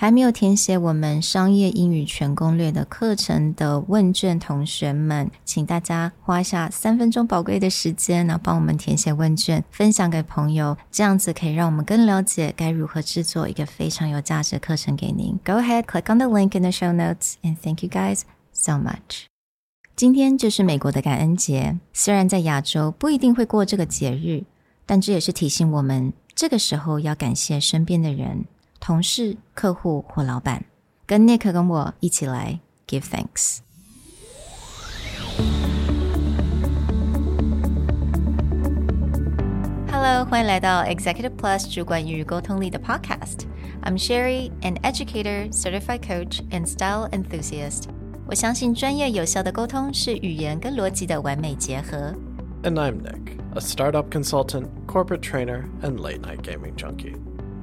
还没有填写我们商业英语全攻略的课程的问卷，同学们，请大家花下三分钟宝贵的时间，然后帮我们填写问卷，分享给朋友，这样子可以让我们更了解该如何制作一个非常有价值的课程给您。Go ahead, click on the link in the show notes, and thank you guys so much. 今天就是美国的感恩节，虽然在亚洲不一定会过这个节日，但这也是提醒我们，这个时候要感谢身边的人。同事、客户或老板，跟 Nick 跟我一起来 give thanks。Hello，欢迎来到 Executive Plus 主管与沟通力的 Podcast。I'm Sherry, an educator, certified coach, and style enthusiast。我相信专业有效的沟通是语言跟逻辑的完美结合。And I'm Nick, a startup consultant, corporate trainer, and late night gaming junkie.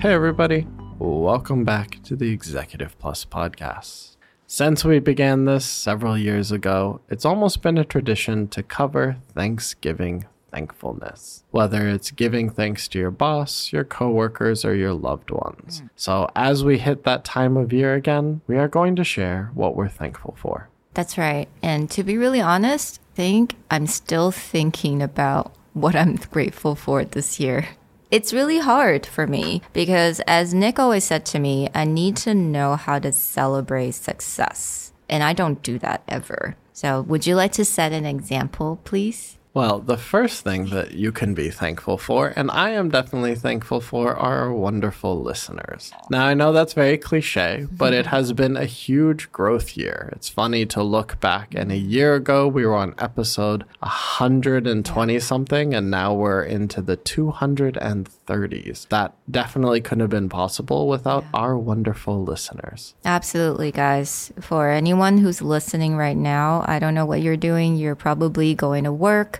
Hey, everybody. Welcome back to the Executive Plus podcast. Since we began this several years ago, it's almost been a tradition to cover Thanksgiving thankfulness, whether it's giving thanks to your boss, your coworkers, or your loved ones. Mm. So, as we hit that time of year again, we are going to share what we're thankful for. That's right. And to be really honest, I think I'm still thinking about what I'm grateful for this year. It's really hard for me because, as Nick always said to me, I need to know how to celebrate success. And I don't do that ever. So, would you like to set an example, please? Well, the first thing that you can be thankful for, and I am definitely thankful for, are our wonderful listeners. Now, I know that's very cliche, but it mm-hmm. has been a huge growth year. It's funny to look back, and a year ago we were on episode 120 something, and now we're into the 230s. That definitely couldn't have been possible without yeah. our wonderful listeners. Absolutely, guys. For anyone who's listening right now, I don't know what you're doing. You're probably going to work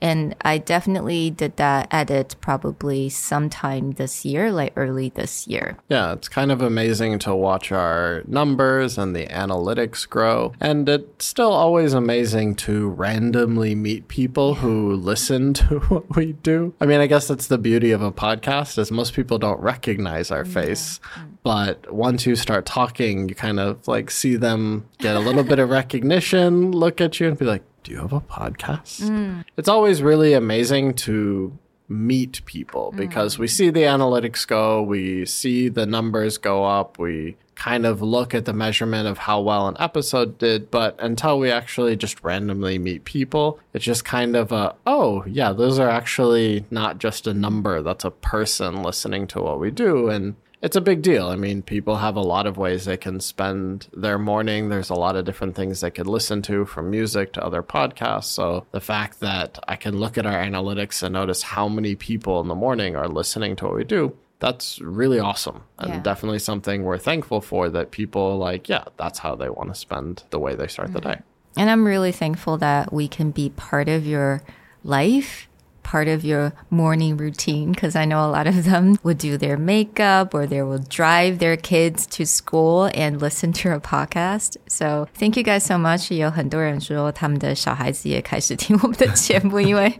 And I definitely did that edit probably sometime this year, like early this year. Yeah, it's kind of amazing to watch our numbers and the analytics grow. And it's still always amazing to randomly meet people who listen to what we do. I mean, I guess that's the beauty of a podcast is most people don't recognize our face. Yeah. Mm. But once you start talking, you kind of like see them get a little bit of recognition, look at you and be like, do you have a podcast? Mm. It's always really amazing to meet people because mm. we see the analytics go, we see the numbers go up, we kind of look at the measurement of how well an episode did, but until we actually just randomly meet people, it's just kind of a, oh, yeah, those are actually not just a number, that's a person listening to what we do. And it's a big deal. I mean, people have a lot of ways they can spend their morning. There's a lot of different things they could listen to from music to other podcasts. So the fact that I can look at our analytics and notice how many people in the morning are listening to what we do, that's really awesome and yeah. definitely something we're thankful for that people like, yeah, that's how they want to spend the way they start mm-hmm. the day. And I'm really thankful that we can be part of your life part of your morning routine? Because I know a lot of them would do their makeup or they will drive their kids to school and listen to a podcast. So thank you guys so much. 有很多人说他们的小孩子也开始听我们的节目，因为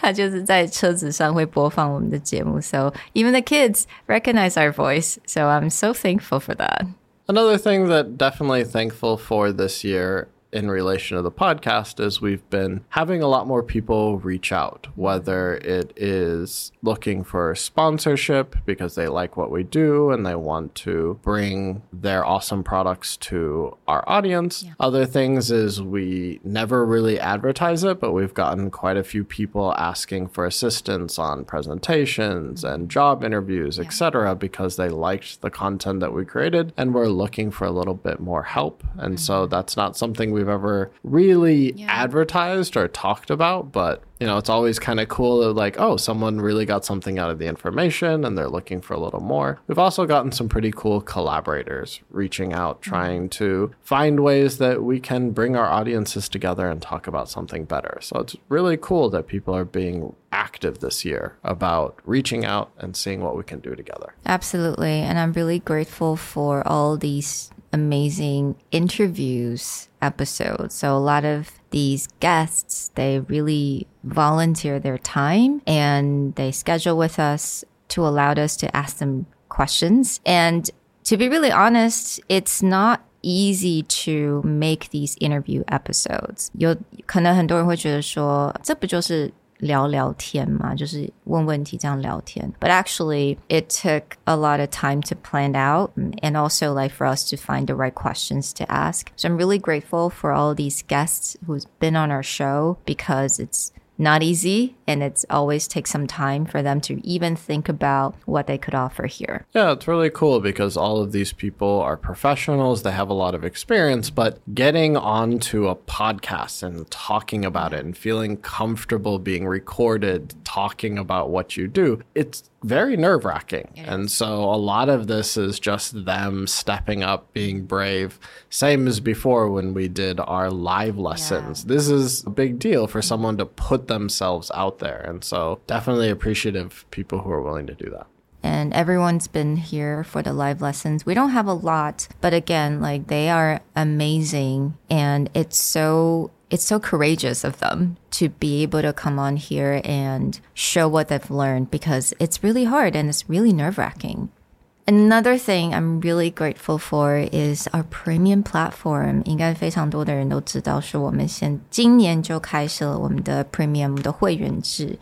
他就是在车子上会播放我们的节目。So even the kids recognize our voice. So I'm so thankful for that. Another thing that definitely thankful for this year in relation to the podcast is we've been having a lot more people reach out, whether it is looking for sponsorship because they like what we do and they want to bring their awesome products to our audience. Yeah. Other things is we never really advertise it, but we've gotten quite a few people asking for assistance on presentations and job interviews, yeah. etc., because they liked the content that we created and were looking for a little bit more help. And mm-hmm. so that's not something we've ever really yeah. advertised or talked about, but you know, it's always kind of cool that like, oh, someone really got something out of the information and they're looking for a little more. We've also gotten some pretty cool collaborators reaching out, mm-hmm. trying to find ways that we can bring our audiences together and talk about something better. So it's really cool that people are being active this year about reaching out and seeing what we can do together. Absolutely. And I'm really grateful for all these amazing interviews episodes. So a lot of these guests, they really volunteer their time and they schedule with us to allow us to ask them questions. And to be really honest, it's not easy to make these interview episodes. 有可能很多人会觉得说，这不就是 聊聊天嘛，就是问问题这样聊天。But actually, it took a lot of time to plan out and also like for us to find the right questions to ask. So I'm really grateful for all these guests who's been on our show because it's not easy and it's always takes some time for them to even think about what they could offer here. Yeah, it's really cool because all of these people are professionals, they have a lot of experience, but getting onto a podcast and talking about it and feeling comfortable being recorded, talking about what you do, it's very nerve wracking. And so a lot of this is just them stepping up, being brave. Same as before when we did our live lessons. Yeah. This is a big deal for someone to put themselves out there. And so definitely appreciative people who are willing to do that and everyone's been here for the live lessons. We don't have a lot, but again, like they are amazing and it's so it's so courageous of them to be able to come on here and show what they've learned because it's really hard and it's really nerve wracking. Another thing I'm really grateful for is our premium platform。应该非常多的人都知道，是我们现今年就开始了我们的 premium 的会员制。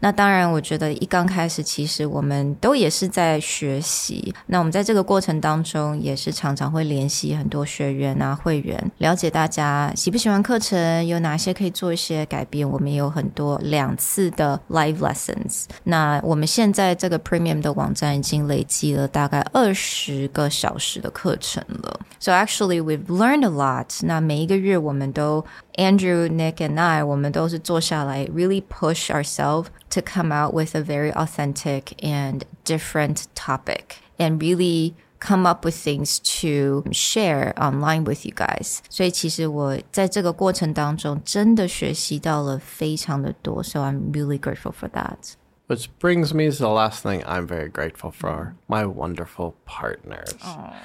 那当然，我觉得一刚开始，其实我们都也是在学习。那我们在这个过程当中，也是常常会联系很多学员啊、会员，了解大家喜不喜欢课程，有哪些可以做一些改变。我们也有很多两次的 live lessons。那我们现在这个 premium 的网站已经累积了大。大 概二十个小时的课程了。So actually we've learned a lot. 那每一个月我们都 Andrew, Nick, and I 我们都是坐下来 really push ourselves to come out with a very authentic and different topic and really come up with things to share online with you guys. 所以其实我在这个过程当中真的学习到了非常的多。So I'm really grateful for that. Which brings me to the last thing I'm very grateful for my wonderful partners. Aww.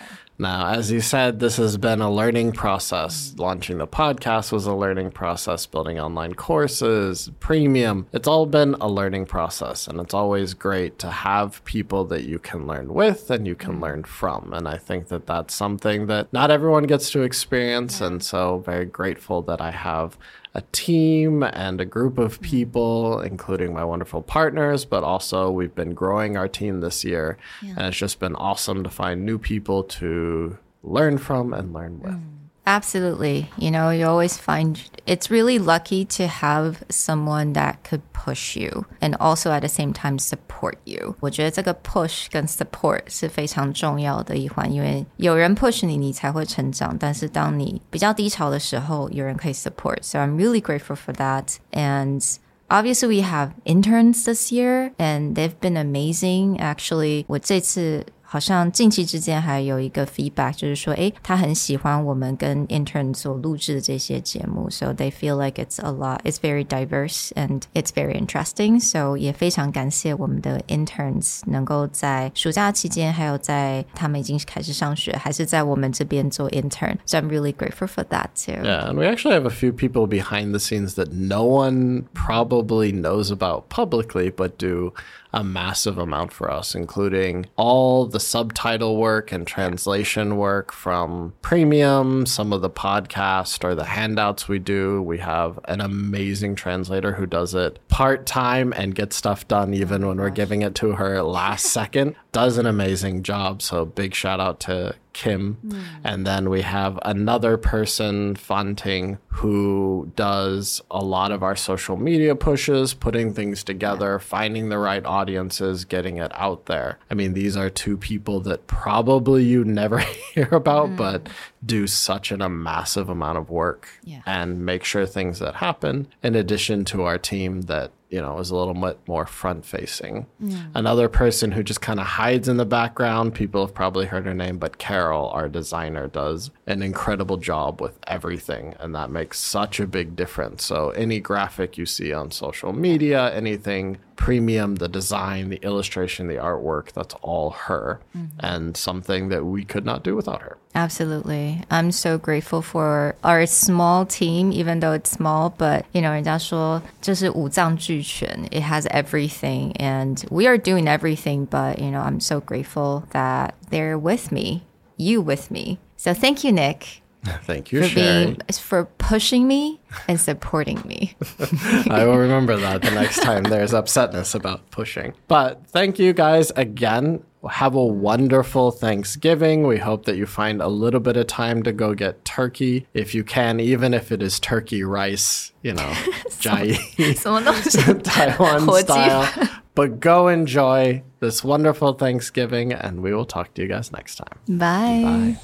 Now, as you said, this has been a learning process. Launching the podcast was a learning process, building online courses, premium. It's all been a learning process. And it's always great to have people that you can learn with and you can learn from. And I think that that's something that not everyone gets to experience. And so, very grateful that I have a team and a group of people, including my wonderful partners, but also we've been growing our team this year. Yeah. And it's just been awesome to find new people to learn from and learn with. Mm. Absolutely. You know, you always find it's really lucky to have someone that could push you and also at the same time support you. 我觉得这个 push 跟 support 是非常重要的一环，因为有人 push 你，你才会成长。但是当你比较低潮的时候，有人可以 support。So I'm really grateful for that. And obviously we have interns this year and they've been amazing. Actually, 我这次 好像近期之间还有一个 feedback，就是说，诶，他很喜欢我们跟 intern 所录制的这些节目，so they feel like it's a lot, it's very diverse and it's very interesting. So 也非常感谢我们的 interns 能够在暑假期间，还有在他们已经开始上学，还是在我们这边做 intern. So I'm really grateful for that too. Yeah, and we actually have a few people behind the scenes that no one probably knows about publicly, but do a massive amount for us, including all the subtitle work and translation work from premium, some of the podcast or the handouts we do. We have an amazing translator who does it part time and gets stuff done even when we're giving it to her last second. Does an amazing job. So big shout out to Kim. Mm. And then we have another person, Fanting, who does a lot of our social media pushes, putting things together, finding the right audiences, getting it out there. I mean, these are two people that probably you never hear about, mm. but do such an, a massive amount of work yeah. and make sure things that happen, in addition to our team that that you know, is a little bit more front facing. Mm. Another person who just kind of hides in the background, people have probably heard her name, but Carol, our designer, does an incredible job with everything. And that makes such a big difference. So, any graphic you see on social media, anything premium, the design, the illustration, the artwork, that's all her mm-hmm. and something that we could not do without her. Absolutely. I'm so grateful for our small team, even though it's small, but you know, 人家说就是五脏俱 全, it has everything and we are doing everything, but you know, I'm so grateful that they're with me, you with me. So thank you, Nick. Thank you, for Sherry. being for pushing me and supporting me. I will remember that the next time there's upsetness about pushing. But thank you guys again. Have a wonderful Thanksgiving. We hope that you find a little bit of time to go get turkey if you can, even if it is turkey rice, you know, Chiayi Taiwan style. But go enjoy this wonderful Thanksgiving, and we will talk to you guys next time. Bye.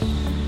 Bye.